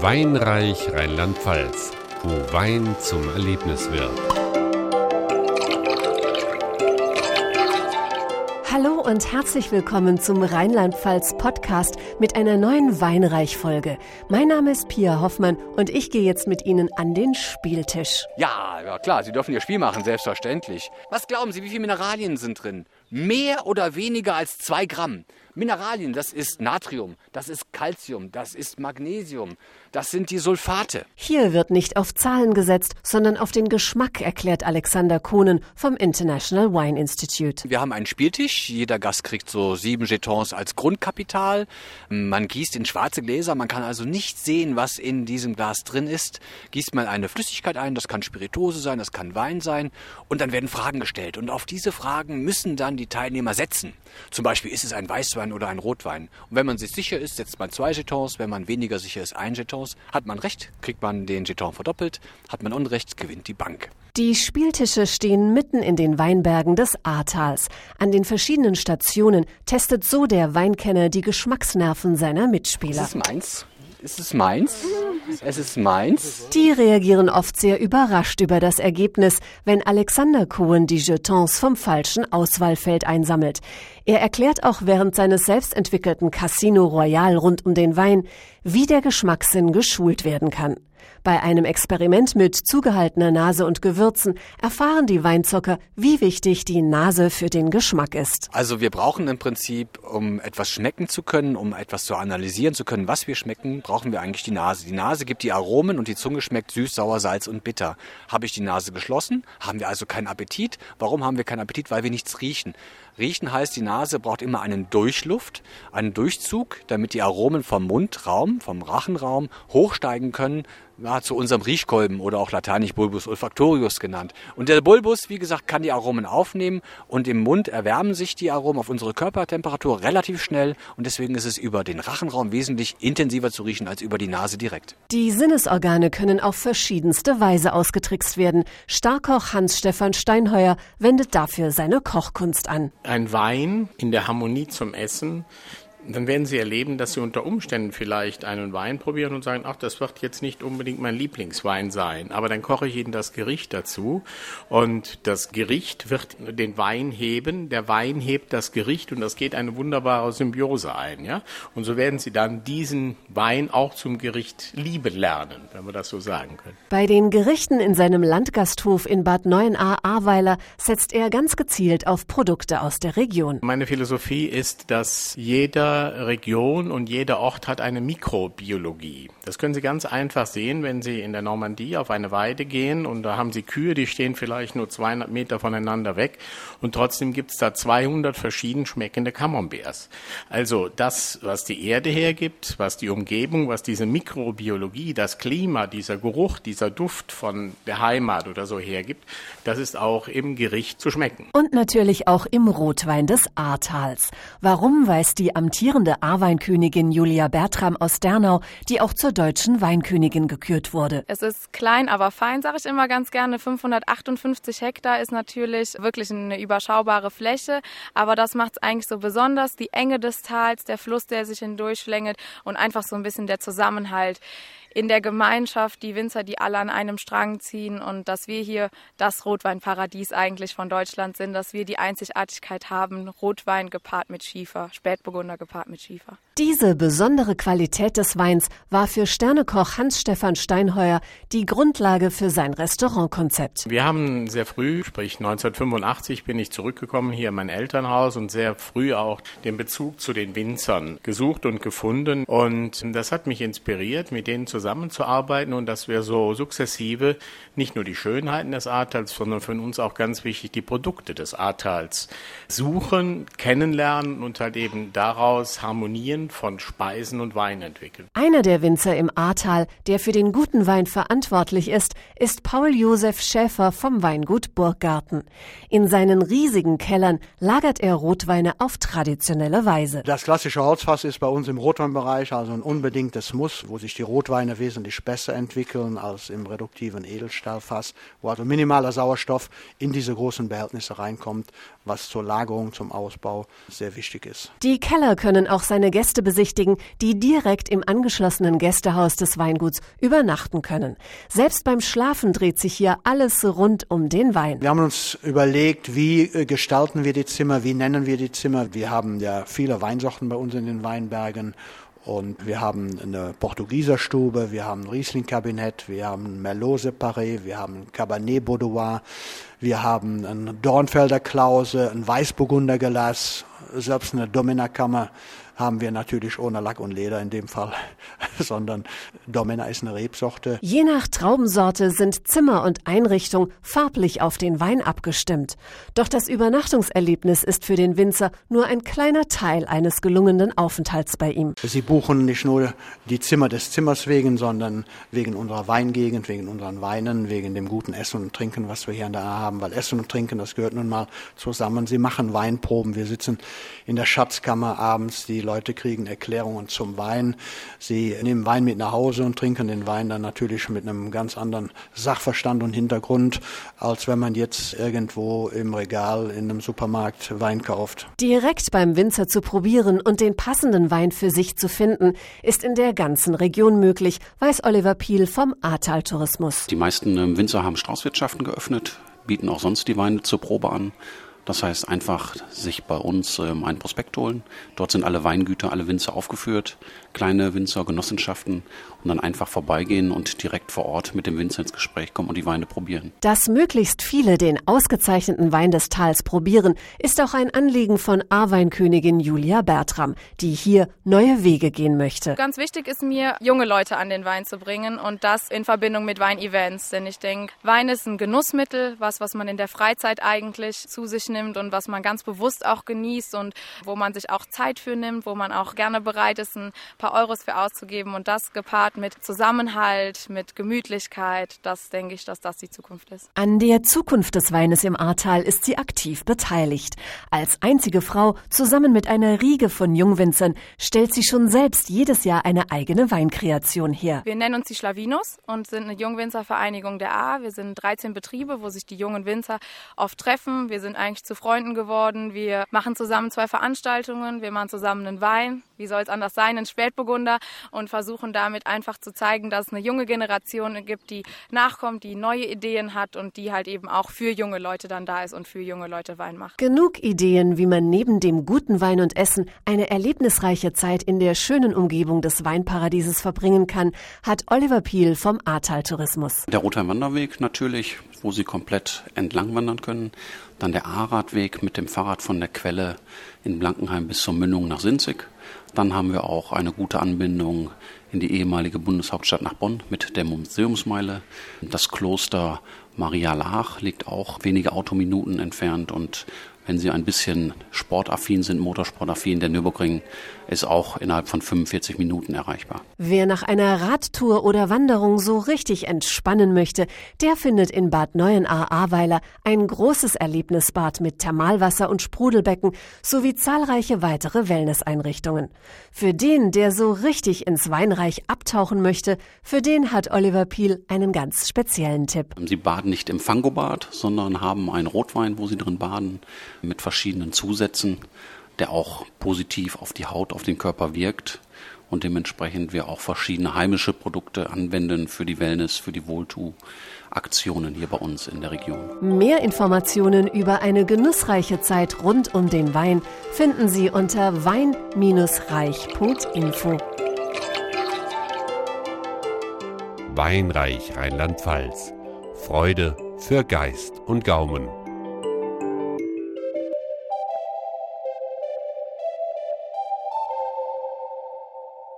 Weinreich Rheinland-Pfalz, wo Wein zum Erlebnis wird. Hallo und herzlich willkommen zum Rheinland-Pfalz Podcast mit einer neuen Weinreich-Folge. Mein Name ist Pia Hoffmann und ich gehe jetzt mit Ihnen an den Spieltisch. Ja, ja klar, Sie dürfen Ihr Spiel machen, selbstverständlich. Was glauben Sie, wie viele Mineralien sind drin? Mehr oder weniger als zwei Gramm. Mineralien, das ist Natrium, das ist Calcium, das ist Magnesium, das sind die Sulfate. Hier wird nicht auf Zahlen gesetzt, sondern auf den Geschmack, erklärt Alexander Kohnen vom International Wine Institute. Wir haben einen Spieltisch, jeder Gast kriegt so sieben Jetons als Grundkapital. Man gießt in schwarze Gläser, man kann also nicht sehen, was in diesem Glas drin ist. Gießt man eine Flüssigkeit ein, das kann Spirituose sein, das kann Wein sein und dann werden Fragen gestellt und auf diese Fragen müssen dann die Teilnehmer setzen. Zum Beispiel ist es ein Weißwein oder ein Rotwein. Und wenn man sich sicher ist, setzt man zwei Jetons, wenn man weniger sicher ist, ein Jetons. Hat man recht, kriegt man den Jeton verdoppelt, hat man Unrecht, gewinnt die Bank. Die Spieltische stehen mitten in den Weinbergen des Ahrtals. An den verschiedenen Stationen testet so der Weinkenner die Geschmacksnerven seiner Mitspieler. Ist es meins? Ist es meins? Es ist meins. Die reagieren oft sehr überrascht über das Ergebnis, wenn Alexander Cohen die Jetons vom falschen Auswahlfeld einsammelt. Er erklärt auch während seines selbstentwickelten Casino Royal rund um den Wein, wie der Geschmackssinn geschult werden kann. Bei einem Experiment mit zugehaltener Nase und Gewürzen erfahren die Weinzocker, wie wichtig die Nase für den Geschmack ist. Also wir brauchen im Prinzip, um etwas schmecken zu können, um etwas zu analysieren zu können, was wir schmecken, brauchen wir eigentlich die Nase. Die Nase gibt die Aromen und die Zunge schmeckt süß, sauer, salz und bitter. Habe ich die Nase geschlossen, haben wir also keinen Appetit. Warum haben wir keinen Appetit? Weil wir nichts riechen. Riechen heißt, die Nase braucht immer einen Durchluft, einen Durchzug, damit die Aromen vom Mundraum, vom Rachenraum hochsteigen können, ja, zu unserem Riechkolben oder auch lateinisch Bulbus olfactorius genannt. Und der Bulbus, wie gesagt, kann die Aromen aufnehmen und im Mund erwärmen sich die Aromen auf unsere Körpertemperatur relativ schnell und deswegen ist es über den Rachenraum wesentlich intensiver zu riechen als über die Nase direkt. Die Sinnesorgane können auf verschiedenste Weise ausgetrickst werden. Starkoch Hans-Stefan Steinheuer wendet dafür seine Kochkunst an. Ein Wein in der Harmonie zum Essen dann werden Sie erleben, dass Sie unter Umständen vielleicht einen Wein probieren und sagen, ach, das wird jetzt nicht unbedingt mein Lieblingswein sein, aber dann koche ich Ihnen das Gericht dazu und das Gericht wird den Wein heben, der Wein hebt das Gericht und das geht eine wunderbare Symbiose ein, ja? Und so werden Sie dann diesen Wein auch zum Gericht lieben lernen, wenn wir das so sagen können. Bei den Gerichten in seinem Landgasthof in Bad Neuenahr-Ahrweiler setzt er ganz gezielt auf Produkte aus der Region. Meine Philosophie ist, dass jeder Region und jeder Ort hat eine Mikrobiologie. Das können Sie ganz einfach sehen, wenn Sie in der Normandie auf eine Weide gehen und da haben Sie Kühe, die stehen vielleicht nur 200 Meter voneinander weg und trotzdem gibt es da 200 verschieden schmeckende Camemberts. Also das, was die Erde hergibt, was die Umgebung, was diese Mikrobiologie, das Klima, dieser Geruch, dieser Duft von der Heimat oder so hergibt, das ist auch im Gericht zu schmecken. Und natürlich auch im Rotwein des Ahrtals. Warum weiß die amtierende amtierende A-Weinkönigin Julia Bertram aus Dernau, die auch zur deutschen Weinkönigin gekürt wurde. Es ist klein, aber fein, sage ich immer ganz gerne. 558 Hektar ist natürlich wirklich eine überschaubare Fläche, aber das macht es eigentlich so besonders. Die Enge des Tals, der Fluss, der sich hindurchschlängelt und einfach so ein bisschen der Zusammenhalt in der Gemeinschaft, die Winzer, die alle an einem Strang ziehen und dass wir hier das Rotweinparadies eigentlich von Deutschland sind, dass wir die Einzigartigkeit haben, Rotwein gepaart mit Schiefer, Spätburgunder gepaart mit Schiefer. Diese besondere Qualität des Weins war für Sternekoch Hans-Stefan Steinheuer die Grundlage für sein Restaurantkonzept. Wir haben sehr früh, sprich 1985, bin ich zurückgekommen hier in mein Elternhaus und sehr früh auch den Bezug zu den Winzern gesucht und gefunden. Und das hat mich inspiriert, mit denen zusammenzuarbeiten und dass wir so sukzessive nicht nur die Schönheiten des Ahrtals, sondern für uns auch ganz wichtig die Produkte des Ahrtals suchen, kennenlernen und halt eben daraus harmonieren von Speisen und Wein entwickeln. Einer der Winzer im Ahrtal, der für den guten Wein verantwortlich ist, ist Paul Josef Schäfer vom Weingut Burggarten. In seinen riesigen Kellern lagert er Rotweine auf traditionelle Weise. Das klassische Holzfass ist bei uns im Rotweinbereich also ein unbedingtes Muss, wo sich die Rotweine wesentlich besser entwickeln als im reduktiven Edelstahlfass, wo also minimaler Sauerstoff in diese großen Behältnisse reinkommt, was zur Lagerung, zum Ausbau sehr wichtig ist. Die Keller können auch seine Gäste besichtigen, die direkt im angeschlossenen Gästehaus des Weinguts übernachten können. Selbst beim Schlafen dreht sich hier alles rund um den Wein. Wir haben uns überlegt, wie äh, gestalten wir die Zimmer, wie nennen wir die Zimmer. Wir haben ja viele Weinsorten bei uns in den Weinbergen und wir haben eine Portugieser Stube, wir haben ein Riesling-Kabinett, wir haben ein Merlot separé, wir haben ein Cabernet Baudoir, wir haben ein Dornfelder Klause, ein Weißburgunder Gelass, selbst eine Domina-Kammer haben wir natürlich ohne Lack und Leder in dem Fall, sondern Domina ist eine Rebsorte. Je nach Traubensorte sind Zimmer und Einrichtung farblich auf den Wein abgestimmt. Doch das Übernachtungserlebnis ist für den Winzer nur ein kleiner Teil eines gelungenen Aufenthalts bei ihm. Sie buchen nicht nur die Zimmer des Zimmers wegen, sondern wegen unserer Weingegend, wegen unseren Weinen, wegen dem guten Essen und Trinken, was wir hier in der A haben, weil Essen und Trinken, das gehört nun mal zusammen. Sie machen Weinproben. Wir sitzen in der Schatzkammer abends, die Leute kriegen Erklärungen zum Wein. Sie nehmen Wein mit nach Hause und trinken den Wein dann natürlich mit einem ganz anderen Sachverstand und Hintergrund, als wenn man jetzt irgendwo im Regal in einem Supermarkt Wein kauft. Direkt beim Winzer zu probieren und den passenden Wein für sich zu finden, ist in der ganzen Region möglich, weiß Oliver Piel vom Ahrtal Tourismus. Die meisten ähm, Winzer haben Straußwirtschaften geöffnet, bieten auch sonst die Weine zur Probe an. Das heißt einfach sich bei uns ähm, einen Prospekt holen. Dort sind alle Weingüter, alle Winzer aufgeführt, kleine Winzer, Genossenschaften und dann einfach vorbeigehen und direkt vor Ort mit dem Winzer ins Gespräch kommen und die Weine probieren. Dass möglichst viele den ausgezeichneten Wein des Tals probieren, ist auch ein Anliegen von A-Weinkönigin Julia Bertram, die hier neue Wege gehen möchte. Ganz wichtig ist mir, junge Leute an den Wein zu bringen und das in Verbindung mit Weinevents. Denn ich denke, Wein ist ein Genussmittel, was, was man in der Freizeit eigentlich zu sich nimmt und was man ganz bewusst auch genießt und wo man sich auch Zeit für nimmt, wo man auch gerne bereit ist, ein paar Euros für auszugeben und das gepaart mit Zusammenhalt, mit Gemütlichkeit, das denke ich, dass das die Zukunft ist. An der Zukunft des Weines im Ahrtal ist sie aktiv beteiligt. Als einzige Frau, zusammen mit einer Riege von Jungwinzern, stellt sie schon selbst jedes Jahr eine eigene Weinkreation her. Wir nennen uns die Schlavinos und sind eine Jungwinzervereinigung der A. Wir sind 13 Betriebe, wo sich die jungen Winzer oft treffen. Wir sind eigentlich zu Freunden geworden. Wir machen zusammen zwei Veranstaltungen. Wir machen zusammen einen Wein. Wie soll es anders sein? Einen Spätburgunder und versuchen damit einfach zu zeigen, dass es eine junge Generation gibt, die nachkommt, die neue Ideen hat und die halt eben auch für junge Leute dann da ist und für junge Leute Wein macht. Genug Ideen, wie man neben dem guten Wein und Essen eine erlebnisreiche Zeit in der schönen Umgebung des Weinparadieses verbringen kann, hat Oliver Piel vom Ahrtal Tourismus. Der Rotwein-Wanderweg natürlich, wo Sie komplett entlang wandern können. Dann der A-Radweg mit dem Fahrrad von der Quelle in Blankenheim bis zur Mündung nach Sinzig. Dann haben wir auch eine gute Anbindung in die ehemalige Bundeshauptstadt nach Bonn mit der Museumsmeile. Das Kloster Maria Laach liegt auch wenige Autominuten entfernt und wenn Sie ein bisschen sportaffin sind, motorsportaffin, der Nürburgring ist auch innerhalb von 45 Minuten erreichbar. Wer nach einer Radtour oder Wanderung so richtig entspannen möchte, der findet in Bad Neuenahr-Ahrweiler ein großes Erlebnisbad mit Thermalwasser und Sprudelbecken sowie zahlreiche weitere Wellnesseinrichtungen. Für den, der so richtig ins Weinreich abtauchen möchte, für den hat Oliver Piel einen ganz speziellen Tipp. Sie baden nicht im Fangobad, sondern haben einen Rotwein, wo Sie drin baden mit verschiedenen Zusätzen, der auch positiv auf die Haut, auf den Körper wirkt und dementsprechend wir auch verschiedene heimische Produkte anwenden für die Wellness, für die Wohltu-Aktionen hier bei uns in der Region. Mehr Informationen über eine genussreiche Zeit rund um den Wein finden Sie unter wein-reich.info. Weinreich Rheinland-Pfalz. Freude für Geist und Gaumen.